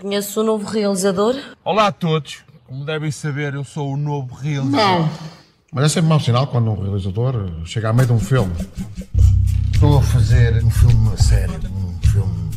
Conhece o novo realizador? Olá a todos. Como devem saber, eu sou o novo realizador. Não. Mas é sempre mau sinal quando um realizador chega a meio de um filme. Estou a fazer um filme sério, um filme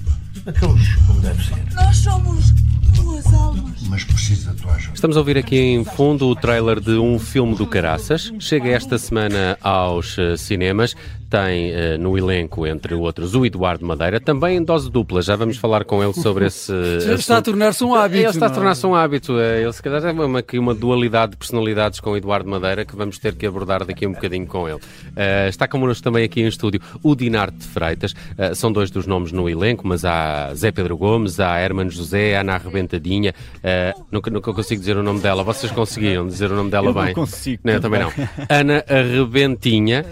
daqueles como deve ser. Nós somos duas almas. Mas preciso da tua ajuda. Estamos a ouvir aqui em fundo o trailer de um filme do Caraças. Chega esta semana aos eh, cinemas. Tem eh, no elenco, entre outros, o Eduardo Madeira, também em dose dupla. Já vamos falar com ele sobre esse. Já está a tornar-se um hábito. Ele está a não é? tornar-se um hábito. Eh, Ele, se calhar, é uma, aqui uma dualidade de personalidades com o Eduardo Madeira que vamos ter que abordar daqui um bocadinho com ele. Eh, está connosco também aqui em estúdio o Dinarte de Freitas. Eh, são dois dos nomes no elenco, mas há Zé Pedro Gomes, há Hermano José, Ana Arrebentadinha. Eh, nunca, nunca consigo dizer o nome dela. Vocês conseguiam dizer o nome dela Eu não bem? consigo Não, também não. Ana Arrebentinha,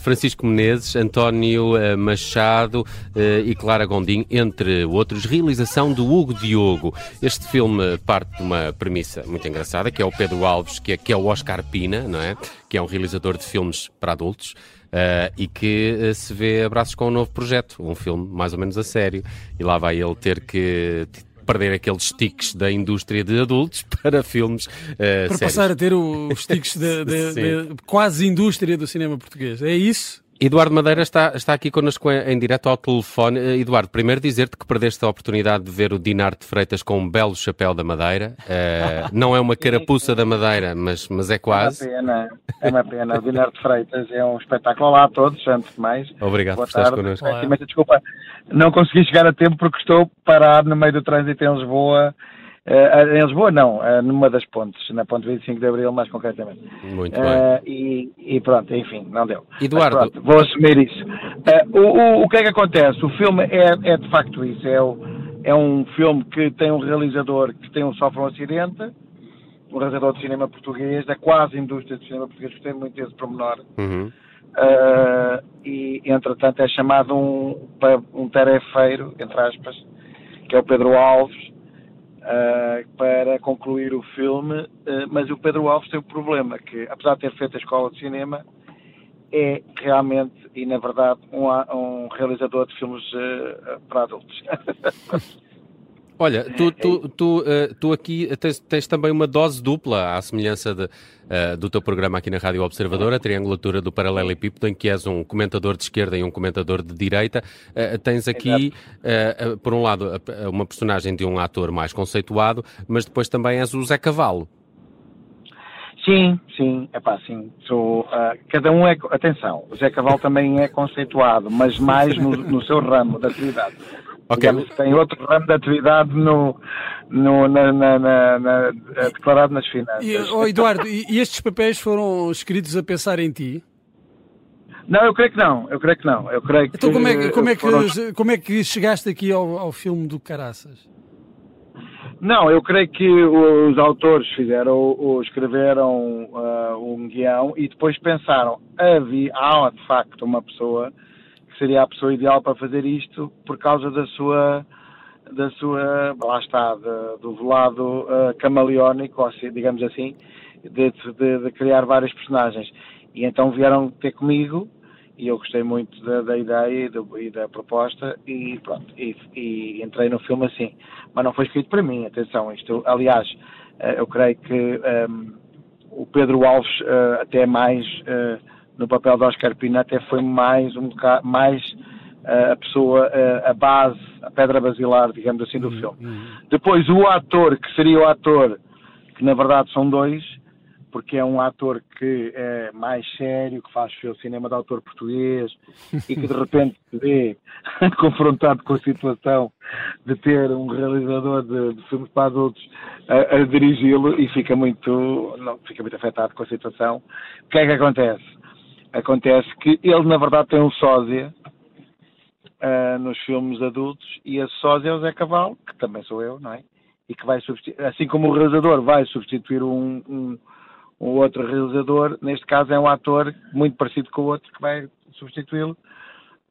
Francisco Menezes, António eh, Machado eh, e Clara Gondim, entre outros. Realização do Hugo Diogo. Este filme parte de uma premissa muito engraçada, que é o Pedro Alves, que é, que é o Oscar Pina, não é? Que é um realizador de filmes para adultos. eh, e que eh, se vê a braços com um novo projeto, um filme mais ou menos a sério, e lá vai ele ter que perder aqueles tiques da indústria de adultos para filmes eh, Para sérios. passar a ter os tiques da quase indústria do cinema português. É isso? Eduardo Madeira está, está aqui connosco em, em direto ao telefone. Eh, Eduardo, primeiro dizer-te que perdeste a oportunidade de ver o Dinarte de Freitas com um belo chapéu da Madeira. Eh, não é uma carapuça da Madeira, mas, mas é quase. É uma pena, é uma pena. O Dinarte de Freitas é um espetáculo. Olá a todos, antes de mais. Obrigado Boa por estares tarde. connosco. Peço imensa desculpa, não consegui chegar a tempo porque estou parado no meio do trânsito em Lisboa. Eh, em Lisboa, não, eh, numa das pontes, na ponte 25 de Abril, mais concretamente. Muito bem. Eh, e, e pronto, enfim, não deu. Eduardo. Mas pronto, vou assumir isso. O, o, o que é que acontece? O filme é, é de facto isso. É, o- é um filme que tem um realizador que tem um, sofre um acidente, um realizador de cinema português, da quase indústria de cinema português, gostei muito desse pormenor. Uhum. Uh, e entretanto é chamado um, um tarefeiro, entre aspas, que é o Pedro Alves, uh, para concluir o filme, uh, mas o Pedro Alves tem um problema, que apesar de ter feito a escola de cinema, é realmente e na verdade um, um realizador de filmes uh, para adultos. Olha, tu, tu, tu, eh, tu aqui tens, tens também uma dose dupla, à semelhança de, eh, do teu programa aqui na Rádio Observadora, a triangulatura do paralelepípedo, em que és um comentador de esquerda e um comentador de direita. Eh, tens aqui, por um lado, uma personagem de um ator mais conceituado, mas depois também és o Zé Cavalo. Sim, sim, é pá, sim. Sou, ah, cada um é. Atenção, o Zé Cavalo também é conceituado, mas mais no, no seu ramo de atividade. Ok. Digamos que tem outro ramo de atividade no, no, na, na- na- na- eh, declarado nas finanças. E, oh, Eduardo, e, estes papéis foram escritos a pensar em ti? Não, eu creio que não, eu creio que não. Eu creio que, Então como é, que- como é, foram- que, como é que chegaste aqui ao, ao filme do Caraças? Não, eu creio que os autores fizeram, ou escreveram ah, um guião e depois pensaram, havia, há de facto uma pessoa seria a pessoa ideal para fazer isto por causa da sua, da sua, lá está, de- do lado ah, camaleónico, ou assim, digamos assim, de, de- de criar vários personagens. E então vieram ter comigo e eu gostei muito da, da ideia e, do- e da proposta e pronto, e, e entrei no filme assim. Mas não foi escrito para mim, atenção, isto, aliás, eh, eu creio que ehm, o Pedro Alves eh, até mais eh, no papel de Oscar Pina até foi mais um bocado, mais eh, a pessoa, eh, a base, a pedra basilar, digamos assim, do filme. Depois o ator, que seria o ator, que na verdade são dois, porque é um ator que é mais sério, que faz o cinema de autor português e que de repente se vê confrontado com a situação de ter um realizador de, de filmes para adultos a, a dirigi-lo e fica muito, não, fica muito afetado com a situação. O que é que acontece? Acontece que ele na verdade tem um sósia ah, nos filmes adultos e esse sósia é o Zé Cavalo, que também sou eu, não é? E que vai substituir, assim como o realizador vai substituir um, um, um outro realizador, neste caso é um ator muito parecido com o outro que vai substituí-lo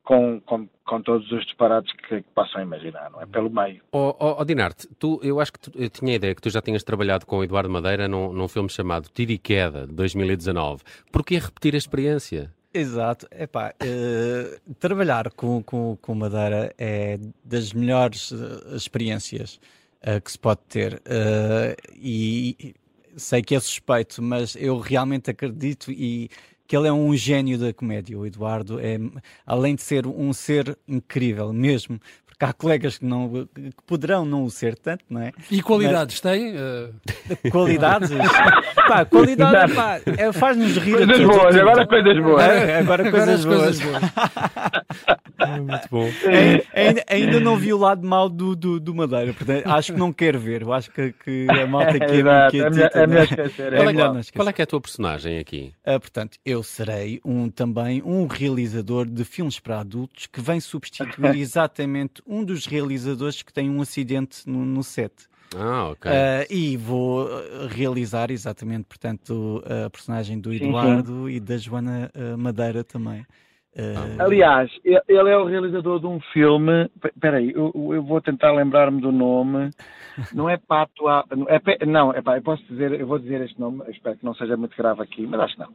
com, com, com todos os disparates que, que possam imaginar, não é? Pelo meio. Ó oh, Dinarte, tu, eu acho que tu, eu tinha a ideia que tu já tinhas trabalhado com o Eduardo Madeira num, num filme chamado Tiro e Queda, de 2019. Porquê repetir a experiência? Exato. Epá, eh, trabalhar com, com, com Madeira é das melhores eh, experiências. uh, que se pode ter. Uh, e sei que é suspeito, mas eu realmente acredito e que ele é um gênio da comédia. O Eduardo é, além de ser um ser incrível mesmo, porque há colegas que, não, que poderão não o ser tanto, não é? E qualidades Mas, tem? Uh... Qualidades? pá, qualidade pá, é, faz-nos rir. Coisas boas, agora coisas boas. É, agora coisas boas. é muito bom. É, ainda, ainda não vi o lado mau do, do, do Madeira, portanto, acho que não quero ver. Eu acho que, que a malta aqui é, que é, é, é melhor esquecer. É, qual, é, qual é que é a tua personagem aqui? Uh, portanto, eu serei um, também um realizador de filmes para adultos que vem substituir exatamente um dos realizadores que tem um acidente no, no set. Ah, ok. Uh, e vou ah, realizar exatamente, portanto, a personagem do Eduardo sim, sim. e da Joana uh, Madeira também. Uh... Aliás, ele é o realizador de um filme. Espera aí, eu, eu, vou tentar lembrar-me do nome. Não é Pato. A... É, não, é pá, eu posso dizer, eu vou dizer este nome, espero que não seja muito grave aqui, mas acho que não.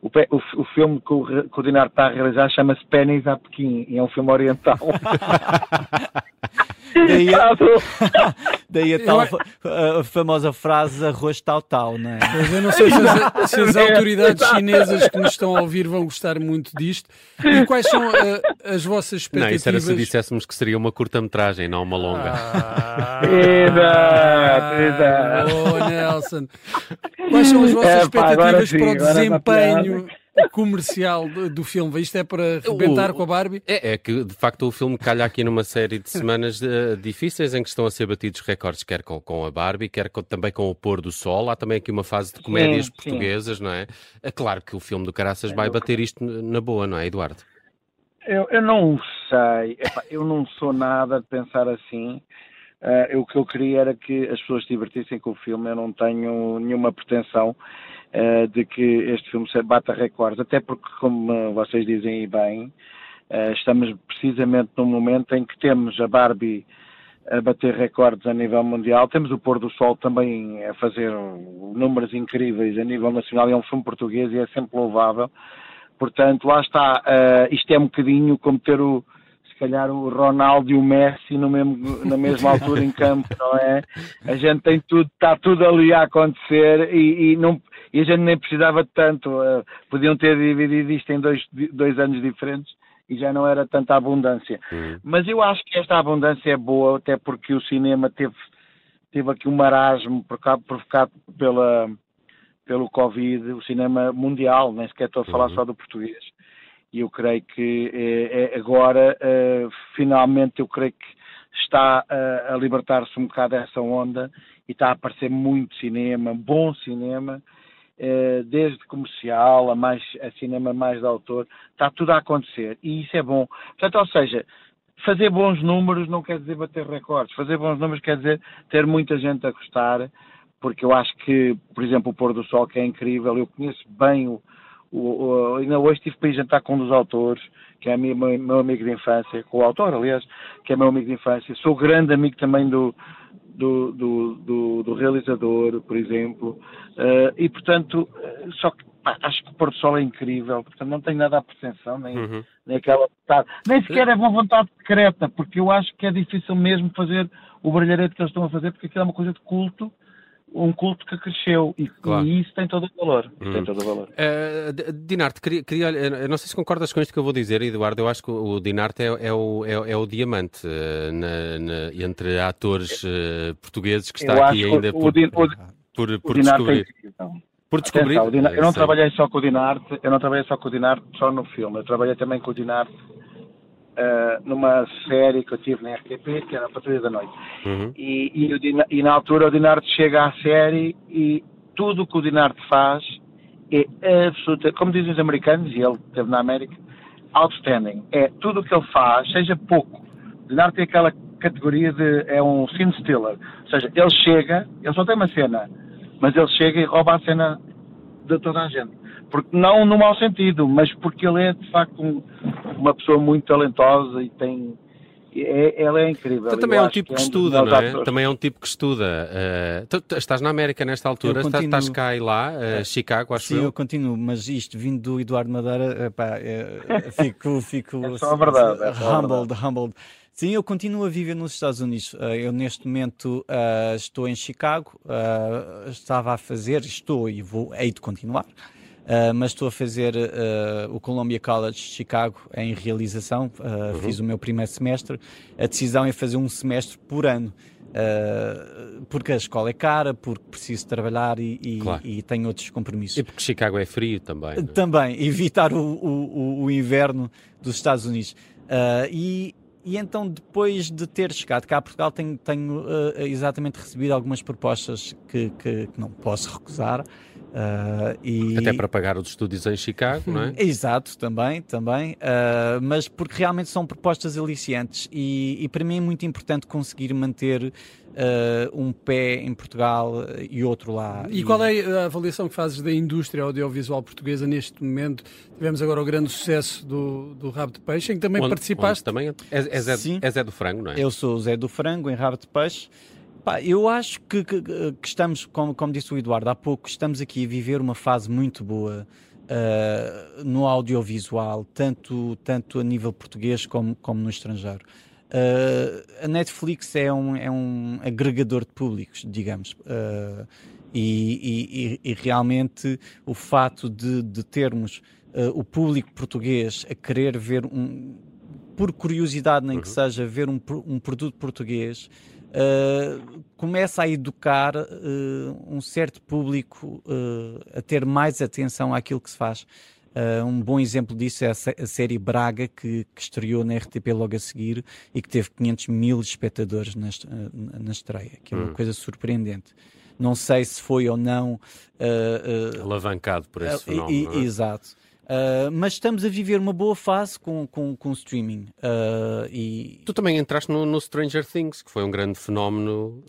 O, o, o filme que o, que o Dinar está a realizar chama-se Pennies a Pequim e é um filme oriental. Daí, a, daí a tal a famosa frase arroz tal tal, não é? Mas eu não sei se as, se as autoridades chinesas que nos estão a ouvir vão gostar muito disto. E quais são uh, as vossas expectativas? Não, isso era se disséssemos que seria uma curta-metragem, não uma longa. Ah, exato, exato. Oh, Nelson. Quais são as vossas é, expectativas sim, para o desempenho comercial do, filme? Isto é para rebentar o, com a Barbie? É, é, que de facto o filme calha aqui numa série de semanas uh, difíceis em que estão a ser batidos recordes, quer com, com a Barbie, quer com, também com o pôr do sol. Há também aqui uma fase de comédias sim, portuguesas, sim. não é? É claro que o filme do Caraças vai bater isto na boa, não é, Eduardo? Eu, eu não sei, Epá, eu não sou nada de pensar assim. Uh, o que eu queria era que as pessoas se divertissem com o filme. Eu não tenho nenhuma pretensão de que este filme bata recordes, até porque, como vocês dizem bem, uh, estamos precisamente num momento em que temos a Barbie a bater recordes a nível mundial, temos o Pôr do Sol também a fazer números incríveis a nível nacional, é um filme português e é sempre louvável. Portanto, lá está, isto é um bocadinho como ter o calhar o Ronaldo e o Messi no mesmo, na mesma altura em campo, não é? A gente tem tudo, está tudo ali a acontecer e, e não, e a gente nem precisava de tanto. Uh, podiam ter dividido isto em dois, dois anos diferentes e já não era tanta abundância. Uhum. Mas eu acho que esta abundância é boa, até porque o cinema teve, teve aqui um marasmo provocado pela, pelo Covid, o cinema mundial, nem sequer estou a falar uhum. só do português e eu creio que é, é agora, uh, finalmente, eu creio que está uh, a libertar-se um bocado dessa onda e está a aparecer muito cinema, bom cinema, uh, desde comercial a, mais, a cinema mais de autor, está tudo a acontecer e isso é bom. Portanto, ou seja, fazer bons números não quer dizer bater recordes, fazer bons números quer dizer ter muita gente a gostar, porque eu acho que, por exemplo, o Pôr do Sol, que é incrível, eu conheço bem o o, o, ainda hoje estive para ir jantar com um dos autores, que é meu, meu amigo de infância, com o autor, aliás, que é meu amigo de infância. Sou grande amigo também do, do, do, do, do realizador, por exemplo. Uh, e, portanto, uh, só que pá, acho que o Porto Sol é incrível. Portanto, não tenho nada à pretensão, nem, uhum. nem aquela vontade. Nem sequer é uma vontade secreta, porque eu acho que é difícil mesmo fazer o brilharete que eles estão a fazer, porque aquilo é uma coisa de culto um culto que cresceu e, claro. e isso tem todo o valor. Hum. Tem todo o valor. Uh, Dinarte, queria, queria, eu não sei se concordas com isto que eu vou dizer, Eduardo. Eu acho que o Dinarte é, é, o, é, é, o diamante uh, na, na, entre atores uh, portugueses que está eu aqui ainda por, o, por, por, por descobrir. Por descobrir. Atenção, eu não trabalhei só com o Dinarte, eu não trabalhei só com o Dinarte só no filme, eu trabalhei também com o Dinarte uh, numa série que eu tive na RTP, que era a Patrulha da Noite. Uhum. E, e, e, na altura o Dinarte chega à série e tudo o que o Dinarte faz é absoluta, como dizem os americanos, e ele esteve na América, outstanding. É tudo o que ele faz, seja pouco. O Dinarte tem aquela categoria de, é um scene stealer. Ou seja, ele chega, ele só tem uma cena, mas ele chega e rouba a cena de toda a gente. Porque não no mau sentido, mas porque ele é de facto um, uma pessoa muito talentosa e tem. É, ela é incrível. Então, também é um tipo que, é um estuda, não é? Também é um tipo que estuda. Uh, tu, tu, estás na América nesta altura, estás, estás, cá e lá, uh, Chicago, acho Sim, eu. eu continuo, mas isto vindo do Eduardo Madeira, epá, é, fico, fico é só a verdade, é só humbled, verdade. humbled Sim, eu continuo a viver nos Estados Unidos. Uh, eu, neste momento, uh, estou em Chicago. Uh, estava a fazer, estou e vou, hei de continuar. Mas estou a fazer o Columbia College de Chicago em realização. Uhum. Fiz o meu primeiro semestre. A decisão é fazer um semestre por ano. Uh, porque a escola é cara, porque preciso trabalhar e, e, claro. e, tenho outros compromissos. E porque Chicago é frio também. É? Também, evitar o, o, o, inverno dos Estados Unidos. Uh, e, e então, depois de ter chegado cá a Portugal, tenho, tenho uh, exatamente recebido algumas propostas que, que, que não posso recusar. Uh, e... Até para pagar os estúdios em Chicago, não é? Exato, também, também. Uh, mas porque realmente são propostas aliciantes e, e, para mim é muito importante conseguir manter uh, um pé em Portugal e outro lá. E, e, qual é a avaliação que fazes da indústria audiovisual portuguesa neste momento? Tivemos agora o grande sucesso do, do Rabo de Peixe, em que também onde, participaste. Onde também é, é, Zé, Sim. é Zé do Frango, não é? Eu sou o Zé do Frango em Rabo de Peixe. Pá, eu acho que, que, que estamos, como, como, disse o Eduardo há pouco, estamos aqui a viver uma fase muito boa uh, no audiovisual, tanto, tanto a nível português como, como no estrangeiro. Uh, a Netflix é um, é um agregador de públicos, digamos. Uh, e, e, e, realmente o fato de, de termos uh, o público português a querer ver um, por curiosidade nem uhum. que seja, ver um, um produto português uh, começa a educar uh, um certo público a ter mais atenção àquilo que se faz. Uh, um bom exemplo disso é a, a série Braga, que, que, estreou na RTP logo a seguir e que teve 500 mil espectadores na, na estreia, que é uma hum. coisa surpreendente. Não sei se foi ou não. Uh, uh, Alavancado por esse fenómeno. É? Exato. Mas estamos a viver uma boa fase com, com, com streaming. e... Tu também entraste no, no Stranger Things, que foi um grande fenómeno.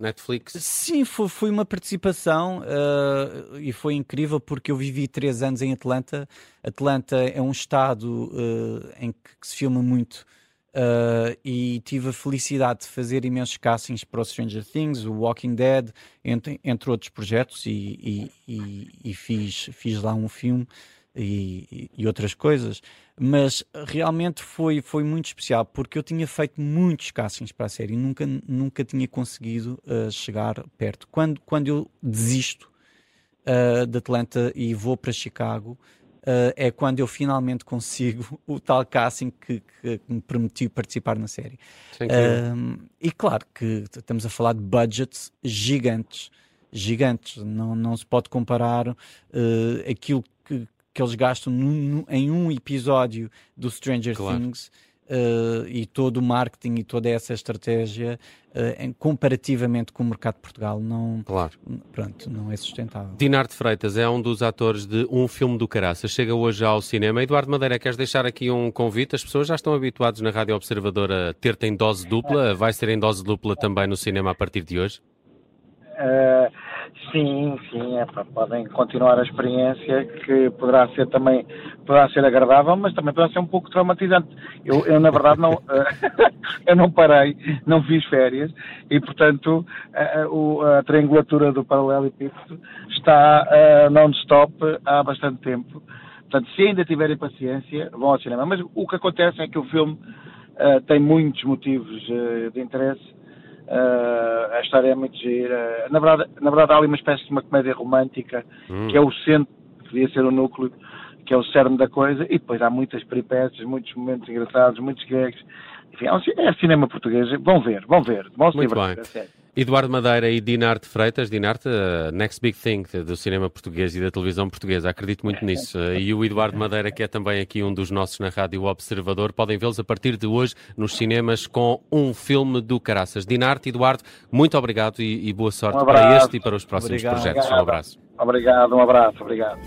Netflix? Sim, foi, foi uma participação uh, e foi incrível porque eu vivi três anos em Atlanta. Atlanta é um estado uh, em que, que, se filma muito uh, e tive a felicidade de fazer imensos castings para o Stranger Things, o Walking Dead, entre, entre outros projetos e, e, e, e fiz, fiz lá um filme e, e, outras coisas, mas realmente foi, foi muito especial porque eu tinha feito muitos castings para a série e nunca, nunca tinha conseguido uh, chegar perto. Quando, quando eu desisto uh, de Atlanta e vou para Chicago, uh, é quando eu finalmente consigo o tal casting que, que me permitiu participar na série. e claro que estamos a falar de budgets gigantes gigantes. Não, não se pode comparar uh, aquilo que, eles gastam em um episódio do Stranger claro. Things uh, e todo o marketing e toda essa estratégia uh, em, comparativamente com o mercado de Portugal não, claro. pronto, não é sustentável. Dinarte Freitas é um dos atores de Um Filme do Caraça, chega hoje ao cinema. Eduardo Madeira, queres deixar aqui um convite? As pessoas já estão habituadas na Rádio Observador a ter-te em dose dupla, vai ser em dose dupla também no cinema a partir de hoje? Uh, sim, sim, é, podem continuar a experiência que poderá ser também, poderá ser agradável, mas também poderá ser um pouco traumatizante. Eu, eu na verdade não, eu não parei, não fiz férias e portanto a, a, a triangulatura do paralelepípedo está non-stop há bastante tempo. Portanto, se ainda tiverem paciência, vão ao cinema. Mas o que acontece é que o filme uh, tem muitos motivos uh, de interesse Uh, a história é muito gira. Na verdade, na verdade, há ali uma espécie de uma comédia romântica, hum. que é o centro, que devia ser o núcleo, que é o cerne da coisa, e depois há muitas peripécias, muitos momentos engraçados, muitos gags. Enfim, é, é cinema português. Vão ver, vão ver. Vão muito bem. Eduardo Madeira e Dinarte Freitas, Dinarte, uh, Next Big Thing do cinema português e da televisão portuguesa, acredito muito nisso. Uh, e o Eduardo Madeira, que é também aqui um dos nossos na Rádio Observador, podem vê-los a partir de hoje nos cinemas com um filme do Caraças. Dinarte, Eduardo, muito obrigado e, e boa sorte um para este e para os próximos obrigado. projetos. Um abraço. Obrigado, um abraço, obrigado.